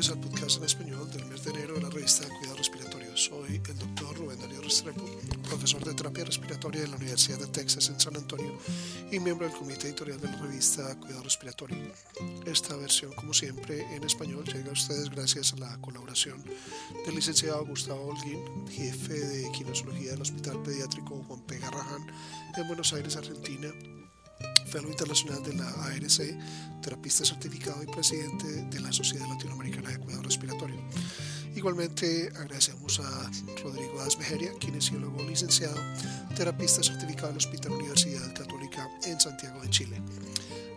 Bienvenidos al podcast en español del mes de enero de la revista de Cuidado Respiratorio. Soy el doctor Rubén Darío Restrepo, profesor de terapia respiratoria de la Universidad de Texas en San Antonio y miembro del comité editorial de la revista Cuidado Respiratorio. Esta versión, como siempre, en español llega a ustedes gracias a la colaboración del licenciado Gustavo Holguín, jefe de kinesiología del Hospital Pediátrico Juan P. Garrahan en Buenos Aires, Argentina, Fellow Internacional de la ARC, terapista certificado y presidente de la Sociedad Latinoamericana de Cuidado Respiratorio. Igualmente agradecemos a Rodrigo Asmejeria, kinesiólogo licenciado, terapista certificado del Hospital Universidad Católica en Santiago de Chile.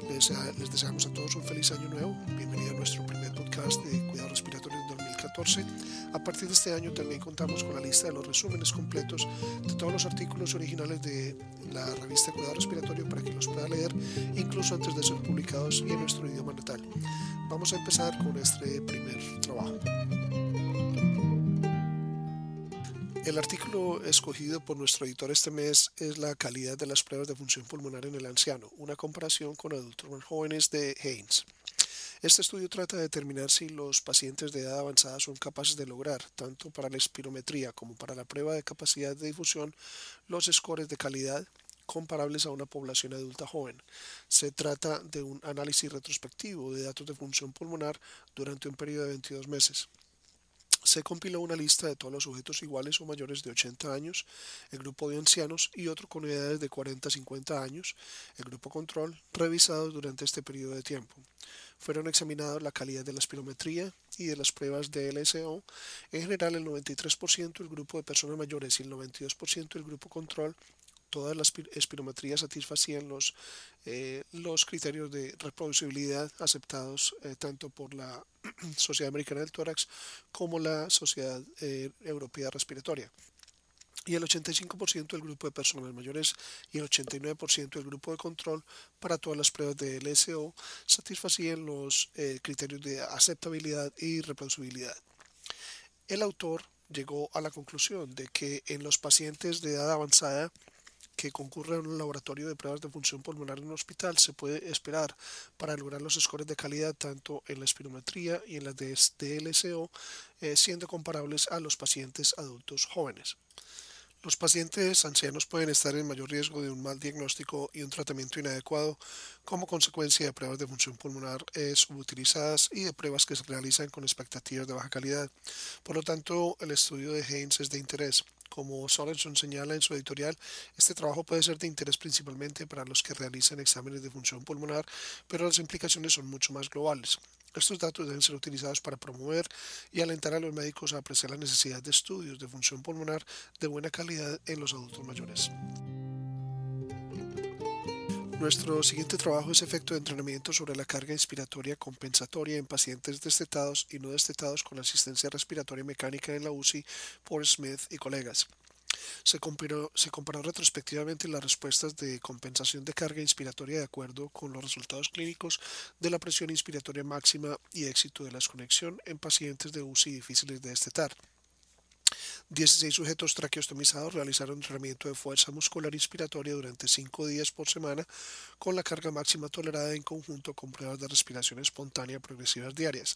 Les, les, deseamos a todos un feliz año nuevo. Bienvenido a nuestro primer podcast de Cuidado Respiratorio 2014. A partir de este año también contamos con la lista de los resúmenes completos de todos los artículos originales de la revista Cuidado Respiratorio para que los pueda leer incluso antes de ser publicados y en nuestro idioma natal. Vamos a empezar con este primer trabajo. El artículo escogido por nuestro editor este mes es la calidad de las pruebas de función pulmonar en el anciano, una comparación con adultos más jóvenes de Haynes. Este estudio trata de determinar si los pacientes de edad avanzada son capaces de lograr, tanto para la espirometría como para la prueba de capacidad de difusión, los scores de calidad comparables a una población adulta joven. Se trata de un análisis retrospectivo de datos de función pulmonar durante un periodo de 22 meses se compiló una lista de todos los sujetos iguales o mayores de 80 años, el grupo de ancianos y otro con edades de 40 a 50 años, el grupo control, revisados durante este periodo de tiempo. Fueron examinados la calidad de la espirometría y de las pruebas de LSO, en general el 93% el grupo de personas mayores y el 92% el grupo control todas las espirometrías satisfacían los, eh, los criterios de reproducibilidad aceptados eh, tanto por la Sociedad Americana del Tórax como la Sociedad eh, Europea Respiratoria. Y el 85% del grupo de personas mayores y el 89% del grupo de control para todas las pruebas de LSO satisfacían los criterios de aceptabilidad y reproducibilidad. El autor llegó a la conclusión de que en los pacientes de edad avanzada que concurre a un laboratorio de pruebas de función pulmonar en un hospital se puede esperar para lograr los scores de calidad tanto en la espirometría y en de DLCO, eh, siendo comparables a los pacientes adultos jóvenes. Los pacientes ancianos pueden estar en mayor riesgo de un mal diagnóstico y un tratamiento inadecuado como consecuencia de pruebas de función pulmonar eh, subutilizadas y de pruebas que se realizan con expectativas de baja calidad. Por lo tanto, el estudio de Haynes es de interés. Como Sorenson señala en su editorial, este trabajo puede ser de interés principalmente para los que realizan exámenes de función pulmonar, pero las implicaciones son mucho más globales. Estos datos deben ser utilizados para promover y alentar a los médicos a apreciar la necesidad de estudios de función pulmonar de buena calidad en los adultos mayores. Nuestro siguiente trabajo es efecto de entrenamiento sobre la carga inspiratoria compensatoria en pacientes destetados y no destetados con asistencia respiratoria mecánica en la UCI por Smith y colegas. Se comparó, se comparó, retrospectivamente las respuestas de compensación de carga inspiratoria de acuerdo con los resultados clínicos de la presión inspiratoria máxima y éxito de la desconexión en pacientes de UCI difíciles de destetar. 16 sujetos traqueostomizados realizaron entrenamiento de fuerza muscular inspiratoria durante 5 días por semana con la carga máxima tolerada en conjunto con pruebas de respiración espontánea progresivas diarias.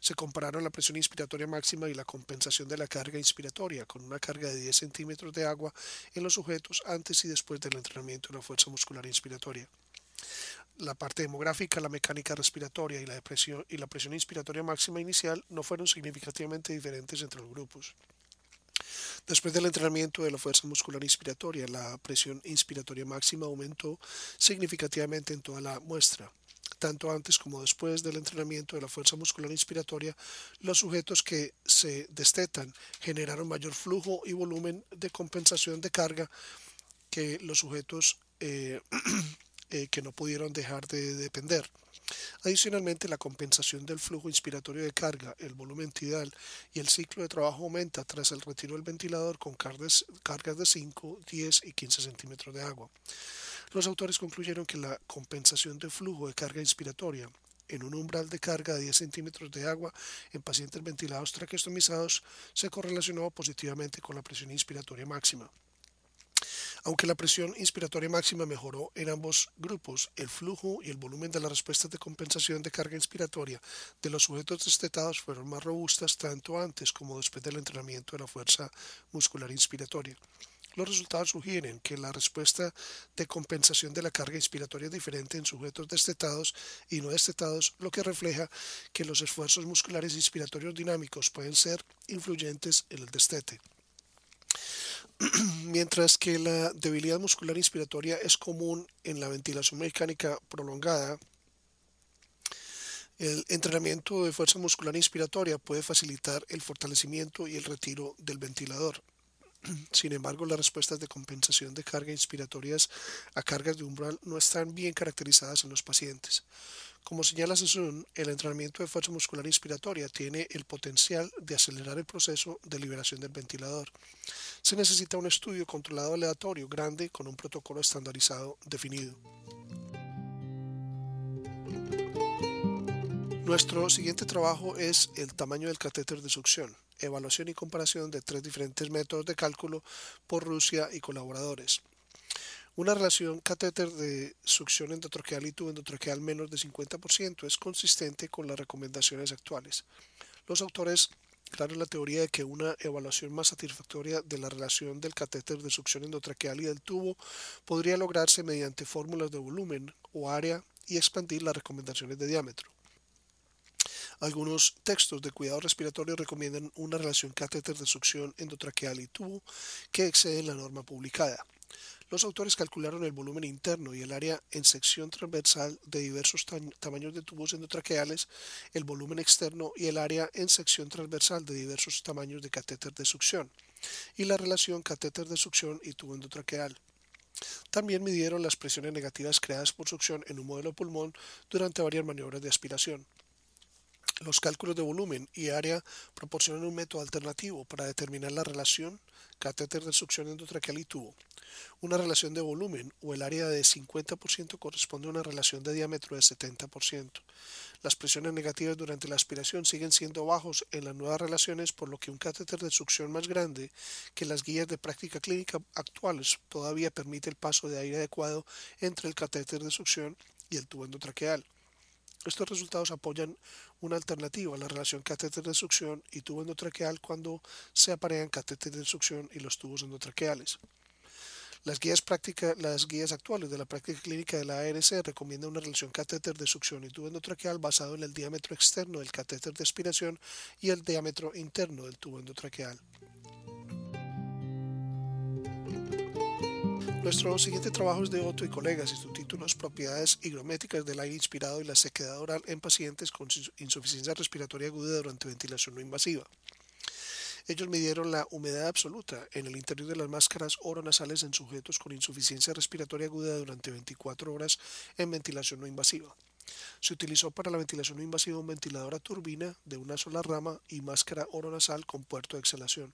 Se compararon la presión inspiratoria máxima y la compensación de la carga inspiratoria con una carga de 10 centímetros de agua en los sujetos antes y después del entrenamiento de la fuerza muscular inspiratoria. La parte demográfica, la mecánica respiratoria y la, y la presión inspiratoria máxima inicial no fueron significativamente diferentes entre los grupos. Después del entrenamiento de la fuerza muscular inspiratoria, la presión inspiratoria máxima aumentó significativamente en toda la muestra. Tanto antes como después del entrenamiento de la fuerza muscular inspiratoria, los sujetos que se destetan generaron mayor flujo y volumen de compensación de carga que los sujetos eh, eh, que no pudieron dejar de depender. Adicionalmente, la compensación del flujo inspiratorio de carga, el volumen tidal y el ciclo de trabajo aumenta tras el retiro del ventilador con cargas, de 5, 10 y 15 centímetros de agua. Los autores concluyeron que la compensación de flujo de carga inspiratoria en un umbral de carga de 10 centímetros de agua en pacientes ventilados traqueostomizados se correlacionó positivamente con la presión inspiratoria máxima. Aunque la presión inspiratoria máxima mejoró en ambos grupos, el flujo y el volumen de las respuestas de compensación de carga inspiratoria de los sujetos destetados fueron más robustas tanto antes como después del entrenamiento de la fuerza muscular inspiratoria. Los resultados sugieren que la respuesta de compensación de la carga inspiratoria es diferente en sujetos destetados y no destetados, lo que refleja que los esfuerzos musculares inspiratorios dinámicos pueden ser influyentes en el destete. Mientras que la debilidad muscular inspiratoria es común en la ventilación mecánica prolongada, el entrenamiento de fuerza muscular inspiratoria puede facilitar el fortalecimiento y el retiro del ventilador. Sin embargo, las respuestas de compensación de carga inspiratorias a cargas de umbral no están bien caracterizadas en los pacientes. Como señala Sassoon, el entrenamiento de fuerza muscular inspiratoria tiene el potencial de acelerar el proceso de liberación del ventilador. Se necesita un estudio controlado aleatorio grande con un protocolo estandarizado definido. Nuestro siguiente trabajo es el tamaño del catéter de succión, evaluación y comparación de tres diferentes métodos de cálculo por Rusia y colaboradores. Una relación catéter de succión endotraqueal y tubo endotraqueal menos de 50% es consistente con las recomendaciones actuales. Los autores crearon la teoría de que una evaluación más satisfactoria de la relación del catéter de succión endotraqueal y del tubo podría lograrse mediante fórmulas de volumen o área y expandir las recomendaciones de diámetro. Algunos textos de cuidado respiratorio recomiendan una relación catéter de succión endotraqueal y tubo que excede la norma publicada. Los autores calcularon el volumen interno y el área en sección transversal de diversos tamaños de tubos endotraqueales, el volumen externo y el área en sección transversal de diversos tamaños de catéter de succión, y la relación catéter de succión y tubo endotraqueal. También midieron las presiones negativas creadas por succión en un modelo pulmón durante varias maniobras de aspiración. Los cálculos de volumen y área proporcionan un método alternativo para determinar la relación catéter de succión endotraqueal y tubo. Una relación de volumen o el área de 50% corresponde a una relación de diámetro de 70%. Las presiones negativas durante la aspiración siguen siendo bajos en las nuevas relaciones, por lo que un catéter de succión más grande que las guías de práctica clínica actuales todavía permite el paso de aire adecuado entre el catéter de succión y el tubo endotraqueal. Estos resultados apoyan una alternativa a la relación catéter de succión y tubo endotraqueal cuando se aparean catéter de succión y los tubos endotraqueales. Las guías, las guías actuales de la práctica clínica de la ARC recomiendan una relación catéter de succión y tubo endotraqueal basado en el diámetro externo del catéter de aspiración y el diámetro interno del tubo endotraqueal. Nuestro siguiente trabajo es de Otto y colegas y su título es Propiedades higrométricas del aire inspirado y la sequedad oral en pacientes con insuficiencia respiratoria aguda durante ventilación no invasiva. Ellos midieron la humedad absoluta en el interior de las máscaras oronasales en sujetos con insuficiencia respiratoria aguda durante 24 horas en ventilación no invasiva. Se utilizó para la ventilación no invasiva un ventilador a turbina de una sola rama y máscara oronasal con puerto de exhalación.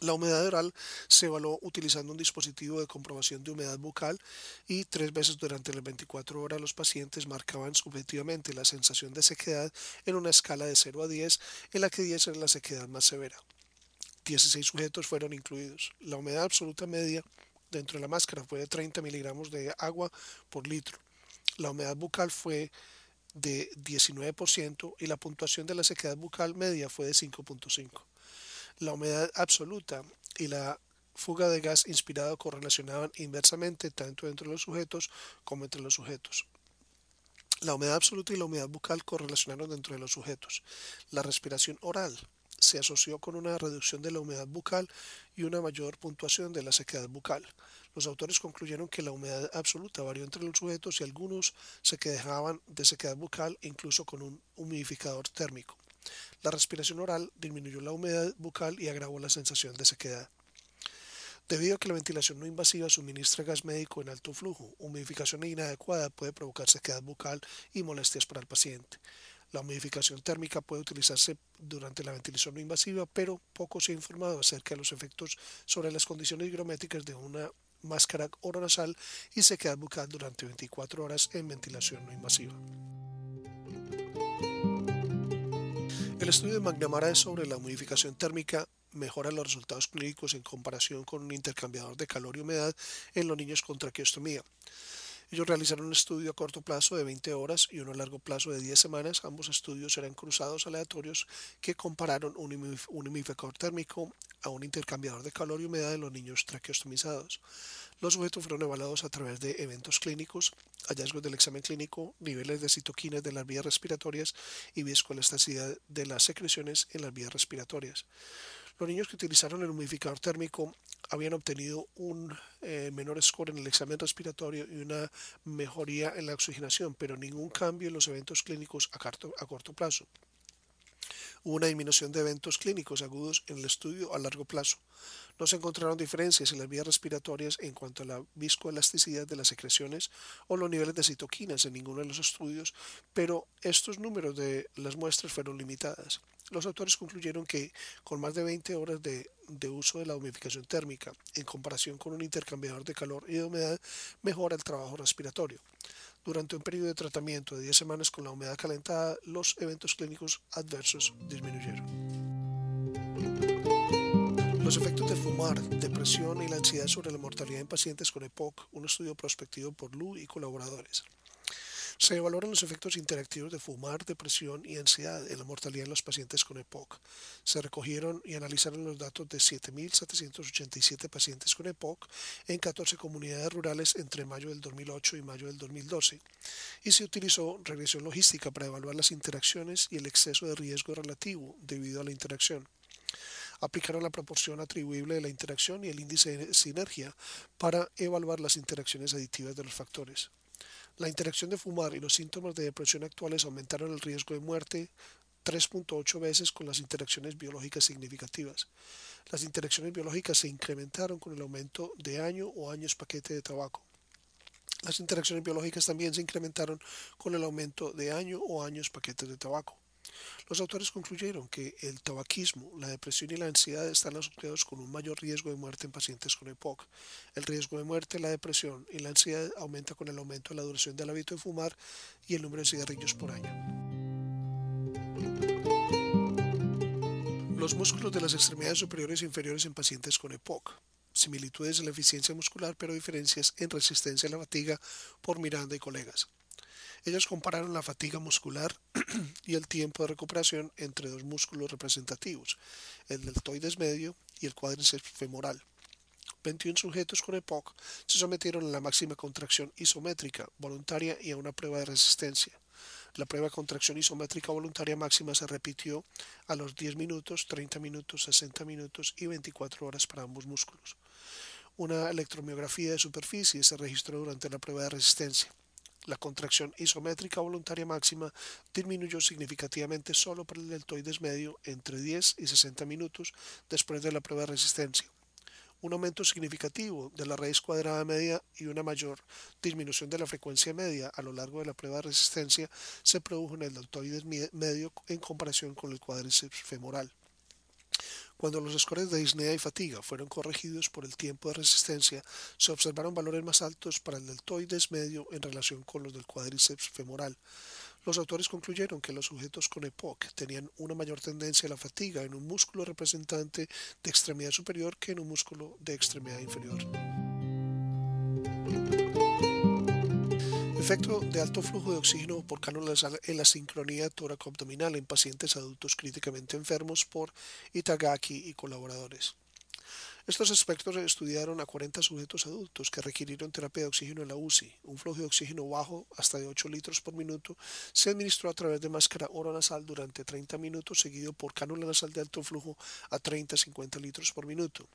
La humedad oral se evaluó utilizando un dispositivo de comprobación de humedad bucal y tres veces durante las 24 horas los pacientes marcaban subjetivamente la sensación de sequedad en una escala de 0 a 10, en la que 10 era la sequedad más severa. 16 sujetos fueron incluidos. La humedad absoluta media dentro de la máscara fue de 30 miligramos de agua por litro. La humedad bucal fue de 19% y la puntuación de la sequedad bucal media fue de 5.5 la humedad absoluta y la fuga de gas inspirado correlacionaban inversamente tanto entre los sujetos como entre los sujetos. La humedad absoluta y la humedad bucal correlacionaron dentro de los sujetos. La respiración oral se asoció con una reducción de la humedad bucal y una mayor puntuación de la sequedad bucal. Los autores concluyeron que la humedad absoluta varió entre los sujetos y algunos se quejaban de sequedad bucal incluso con un humidificador térmico. La respiración oral disminuyó la humedad bucal y agravó la sensación de sequedad. Debido a que la ventilación no invasiva suministra gas médico en alto flujo, humidificación inadecuada puede provocar sequedad bucal y molestias para el paciente. La humidificación térmica puede utilizarse durante la ventilación no invasiva, pero poco se ha informado acerca de los efectos sobre las condiciones higrométricas de una máscara oronasal y sequedad bucal durante 24 horas en ventilación no invasiva. El estudio de McNamara sobre la humidificación térmica mejora los resultados clínicos en comparación con un intercambiador de calor y humedad en los niños con traqueostomía. Ellos realizaron un estudio a corto plazo de 20 horas y uno a largo plazo de 10 semanas. Ambos estudios eran cruzados aleatorios que compararon un humidificador térmico a un intercambiador de calor y humedad en los niños traqueostomizados. Los sujetos fueron evaluados a través de eventos clínicos, hallazgos del examen clínico, niveles de citoquinas de las vías respiratorias y viscoelasticidad de las secreciones en las vías respiratorias. Los niños que utilizaron el humidificador térmico habían obtenido un eh, menor score en el examen respiratorio y una mejoría en la oxigenación, pero ningún cambio en los eventos clínicos a corto plazo. Hubo una disminución de eventos clínicos agudos en el estudio a largo plazo. No se encontraron diferencias en las vías respiratorias en cuanto a la viscoelasticidad de las secreciones o los niveles de citoquinas en ninguno de los estudios, pero estos números de las muestras fueron limitadas. Los autores concluyeron que con más de 20 horas de, uso de la humidificación térmica en comparación con un intercambiador de calor y de humedad mejora el trabajo respiratorio. Durante un periodo de tratamiento de 10 semanas con la humedad calentada, los eventos clínicos adversos disminuyeron. Los efectos de fumar, depresión y la ansiedad sobre la mortalidad en pacientes con EPOC, un estudio prospectivo por Lu y colaboradores. Se evaluaron los efectos interactivos de fumar, depresión y ansiedad en la mortalidad en los pacientes con EPOC. Se recogieron y analizaron los datos de 7.787 pacientes con EPOC en 14 comunidades rurales entre mayo del 2008 y mayo del 2012 y se utilizó regresión logística para evaluar las interacciones y el exceso de riesgo relativo debido a la interacción aplicaron la proporción atribuible de la interacción y el índice de sinergia para evaluar las interacciones aditivas de los factores. La interacción de fumar y los síntomas de depresión actuales aumentaron el riesgo de muerte 3.8 veces con las interacciones biológicas significativas. Las interacciones biológicas se incrementaron con el aumento de año o años paquete de tabaco. Las interacciones biológicas también se incrementaron con el aumento de año o años paquetes de tabaco. Los autores concluyeron que el tabaquismo, la depresión y la ansiedad están asociados con un mayor riesgo de muerte en pacientes con EPOC. El riesgo de muerte, la depresión y la ansiedad aumenta con el aumento de la duración del hábito de fumar y el número de cigarrillos por año. Los músculos de las extremidades superiores e inferiores en pacientes con EPOC. Similitudes en la eficiencia muscular, pero diferencias en resistencia a la fatiga por Miranda y colegas. Ellos compararon la fatiga muscular y el tiempo de recuperación entre dos músculos representativos, el deltoides medio y el cuádriceps femoral. 21 sujetos con EPOC se sometieron a la máxima contracción isométrica voluntaria y a una prueba de resistencia. La prueba de contracción isométrica voluntaria máxima se repitió a los 10 minutos, 30 minutos, 60 minutos y 24 horas para ambos músculos. Una electromiografía de superficie se registró durante la prueba de resistencia. La contracción isométrica voluntaria máxima disminuyó significativamente solo para el deltoides medio entre 10 y 60 minutos después de la prueba de resistencia. Un aumento significativo de la raíz cuadrada media y una mayor disminución de la frecuencia media a lo largo de la prueba de resistencia se produjo en el deltoides medio en comparación con el cuádriceps femoral. Cuando los scores de disnea y fatiga fueron corregidos por el tiempo de resistencia, se observaron valores más altos para el deltoides medio en relación con los del cuádriceps femoral. Los autores concluyeron que los sujetos con EPOC tenían una mayor tendencia a la fatiga en un músculo representante de extremidad superior que en un músculo de extremidad inferior. Efecto de alto flujo de oxígeno por cánula en la sincronía tóraco-abdominal en pacientes adultos críticamente enfermos por Itagaki y colaboradores. Estos expertos estudiaron a 40 sujetos adultos que requirieron terapia de oxígeno en la UCI. Un flujo de oxígeno bajo, hasta de 8 litros por minuto, se administró a través de máscara oronasal durante 30 minutos, seguido por cánula nasal de alto flujo a 30-50 litros por minuto.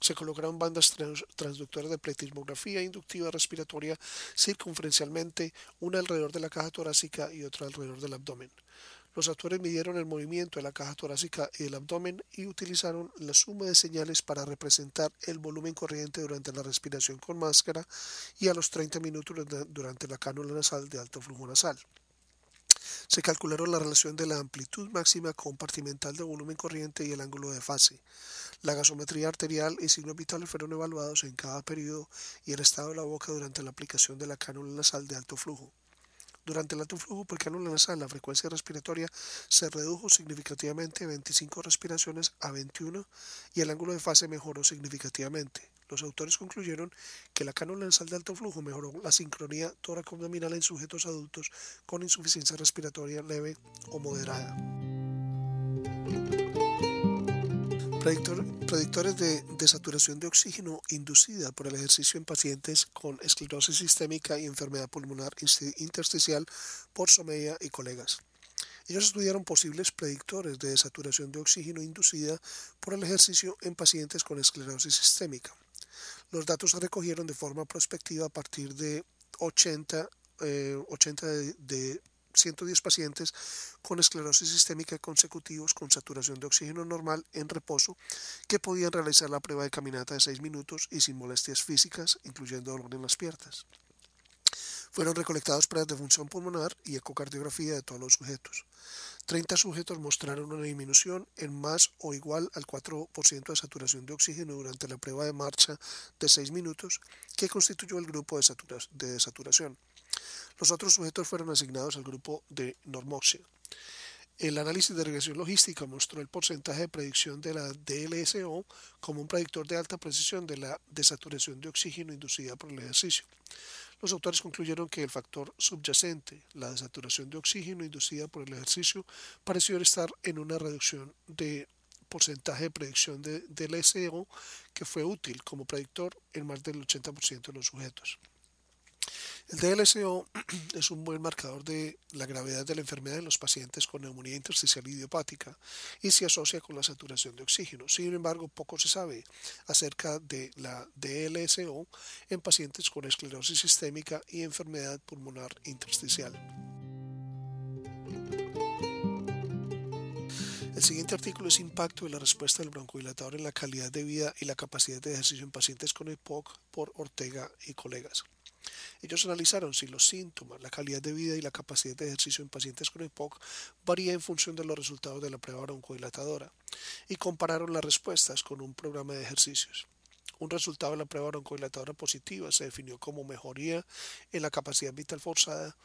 Se colocaron bandas transductoras de pletismografía inductiva respiratoria circunferencialmente, una alrededor de la caja torácica y otra alrededor del abdomen. Los autores midieron el movimiento de la caja torácica y del abdomen y utilizaron la suma de señales para representar el volumen corriente durante la respiración con máscara y a los 30 minutos durante la cánula nasal de alto flujo nasal. Se calcularon la relación de la amplitud máxima compartimental de volumen corriente y el ángulo de fase. La gasometría arterial y signos vitales fueron evaluados en cada periodo y el estado de la boca durante la aplicación de la cánula nasal de alto flujo. Durante el alto flujo por cánula nasal, la frecuencia respiratoria se redujo significativamente de 25 respiraciones a 21 y el ángulo de fase mejoró significativamente. Los autores concluyeron que la cánula nasal de alto flujo mejoró la sincronía tóraco-abdominal en sujetos adultos con insuficiencia respiratoria leve o moderada. predictores de desaturación de oxígeno inducida por el ejercicio en pacientes con esclerosis sistémica y enfermedad pulmonar intersticial por Someya y colegas. Ellos estudiaron posibles predictores de desaturación de oxígeno inducida por el ejercicio en pacientes con esclerosis sistémica. Los datos se recogieron de forma prospectiva a partir de 80, 80 eh, de, 110 pacientes con esclerosis sistémica consecutivos con saturación de oxígeno normal en reposo que podían realizar la prueba de caminata de 6 minutos y sin molestias físicas, incluyendo dolor en las piernas. Fueron recolectados pruebas de función pulmonar y ecocardiografía de todos los sujetos. 30 sujetos mostraron una disminución en más o igual al 4% de saturación de oxígeno durante la prueba de marcha de 6 minutos que constituyó el grupo de, desaturación. Los otros sujetos fueron asignados al grupo de normoxia. El análisis de regresión logística mostró el porcentaje de predicción de la DLSO como un predictor de alta precisión de la desaturación de oxígeno inducida por el ejercicio. Los autores concluyeron que el factor subyacente, la desaturación de oxígeno inducida por el ejercicio, pareció estar en una reducción de porcentaje de predicción de, del SEO que fue útil como predictor en más del 80% de los sujetos. El DLSO es un buen marcador de la gravedad de la enfermedad en los pacientes con neumonía intersticial idiopática y se asocia con la saturación de oxígeno. Sin embargo, poco se sabe acerca de la DLSO en pacientes con esclerosis sistémica y enfermedad pulmonar intersticial. El siguiente artículo es Impacto de la respuesta del broncodilatador en la calidad de vida y la capacidad de ejercicio en pacientes con EPOC por Ortega y colegas. Ellos analizaron si los síntomas, la calidad de vida y la capacidad de ejercicio en pacientes con EPOC varía en función de los resultados de la prueba broncodilatadora y compararon las respuestas con un programa de ejercicios. Un resultado de la prueba broncodilatadora positiva se definió como mejoría en la capacidad vital forzada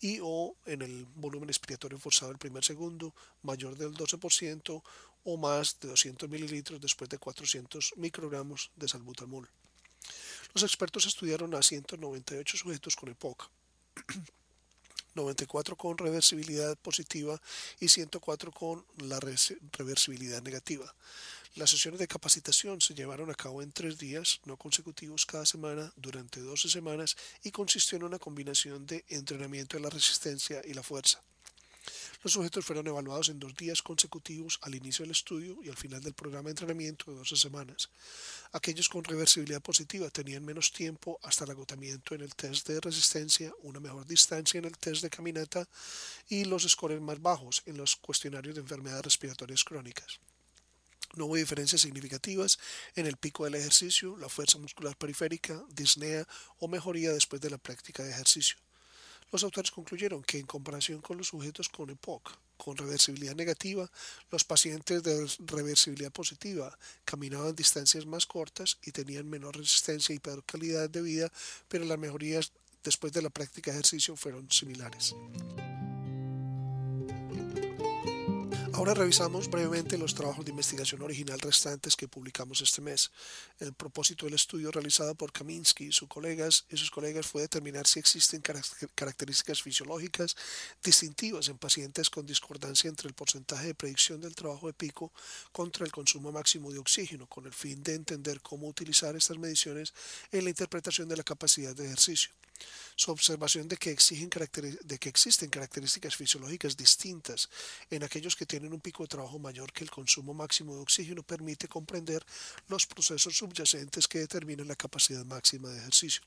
y o en el volumen expiratorio forzado del primer segundo mayor del 12% o más de 200 mililitros después de 400 microgramos de salbutamol. Los expertos estudiaron a 198 sujetos con EPOC, 94 con reversibilidad positiva y 104 con la reversibilidad negativa. Las sesiones de capacitación se llevaron a cabo en tres días no consecutivos cada semana durante 12 semanas y consistió en una combinación de entrenamiento de la resistencia y la fuerza. Los sujetos fueron evaluados en dos días consecutivos al inicio del estudio y al final del programa de entrenamiento de 12 semanas. Aquellos con reversibilidad positiva tenían menos tiempo hasta el agotamiento en el test de resistencia, una mejor distancia en el test de caminata y los scores más bajos en los cuestionarios de enfermedades respiratorias crónicas. No hubo diferencias significativas en el pico del ejercicio, la fuerza muscular periférica, disnea o mejoría después de la práctica de ejercicio. Los autores concluyeron que en comparación con los sujetos con EPOC, con reversibilidad negativa, los pacientes de reversibilidad positiva caminaban distancias más cortas y tenían menor resistencia y peor calidad de vida, pero las mejorías después de la práctica de ejercicio fueron similares. Ahora revisamos brevemente los trabajos de investigación original restantes que publicamos este mes. El propósito del estudio realizado por Kaminsky y sus colegas, y sus colegas fue determinar si existen características fisiológicas distintivas en pacientes con discordancia entre el porcentaje de predicción del trabajo de pico contra el consumo máximo de oxígeno, con el fin de entender cómo utilizar estas mediciones en la interpretación de la capacidad de ejercicio. Su observación de que, existen características fisiológicas distintas en aquellos que tienen un pico de trabajo mayor que el consumo máximo de oxígeno permite comprender los procesos subyacentes que determinan la capacidad máxima de ejercicio.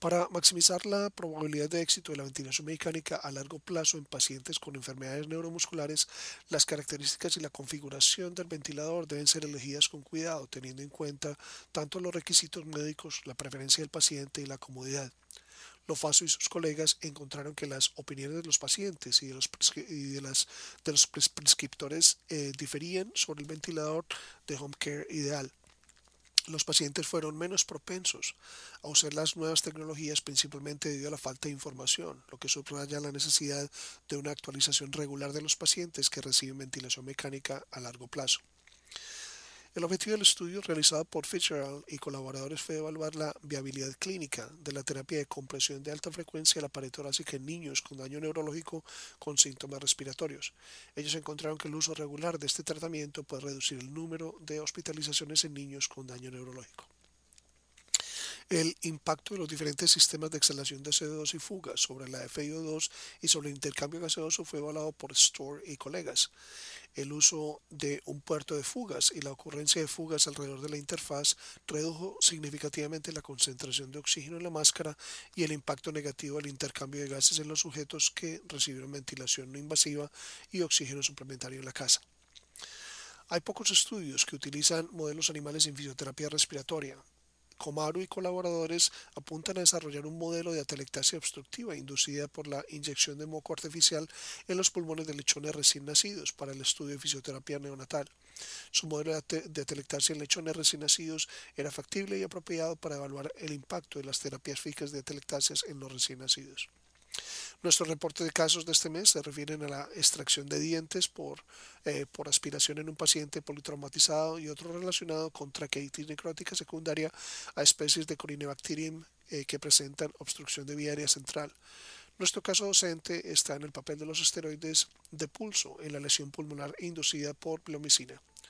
Para maximizar la probabilidad de éxito de la ventilación mecánica a largo plazo en pacientes con enfermedades neuromusculares, las características y la configuración del ventilador deben ser elegidas con cuidado, teniendo en cuenta tanto los requisitos médicos, la preferencia del paciente y la comodidad. Lofaso y sus colegas encontraron que las opiniones de los pacientes y de los, de los prescriptores eh, diferían sobre el ventilador de home care ideal. Los pacientes fueron menos propensos a usar las nuevas tecnologías principalmente debido a la falta de información, lo que subraya la necesidad de una actualización regular de los pacientes que reciben ventilación mecánica a largo plazo. El objetivo del estudio realizado por Fitzgerald y colaboradores fue evaluar la viabilidad clínica de la terapia de compresión de alta frecuencia de la pared torácica en niños con daño neurológico con síntomas respiratorios. Ellos encontraron que el uso regular de este tratamiento puede reducir el número de hospitalizaciones en niños con daño neurológico. El impacto de los diferentes sistemas de exhalación de CO2 y fugas sobre la FiO2 y sobre el intercambio gaseoso fue evaluado por Store y colegas. El uso de un puerto de fugas y la ocurrencia de fugas alrededor de la interfaz redujo significativamente la concentración de oxígeno en la máscara y el impacto negativo del intercambio de gases en los sujetos que recibieron ventilación no invasiva y oxígeno suplementario en la casa. Hay pocos estudios que utilizan modelos animales en fisioterapia respiratoria, Comaru y colaboradores apuntan a desarrollar un modelo de atelectasia obstructiva inducida por la inyección de moco artificial en los pulmones de lechones recién nacidos para el estudio de fisioterapia neonatal. Su modelo de atelectasia en lechones recién nacidos era factible y apropiado para evaluar el impacto de las terapias fijas de atelectasias en los recién nacidos. Nuestro reporte de casos de este mes se refieren a la extracción de dientes por, eh, por aspiración en un paciente politraumatizado y otro relacionado con traqueitis necrótica secundaria a especies de Corynebacterium eh, que presentan obstrucción de vía aérea central. Nuestro caso docente está en el papel de los esteroides de pulso en la lesión pulmonar inducida por plomicina.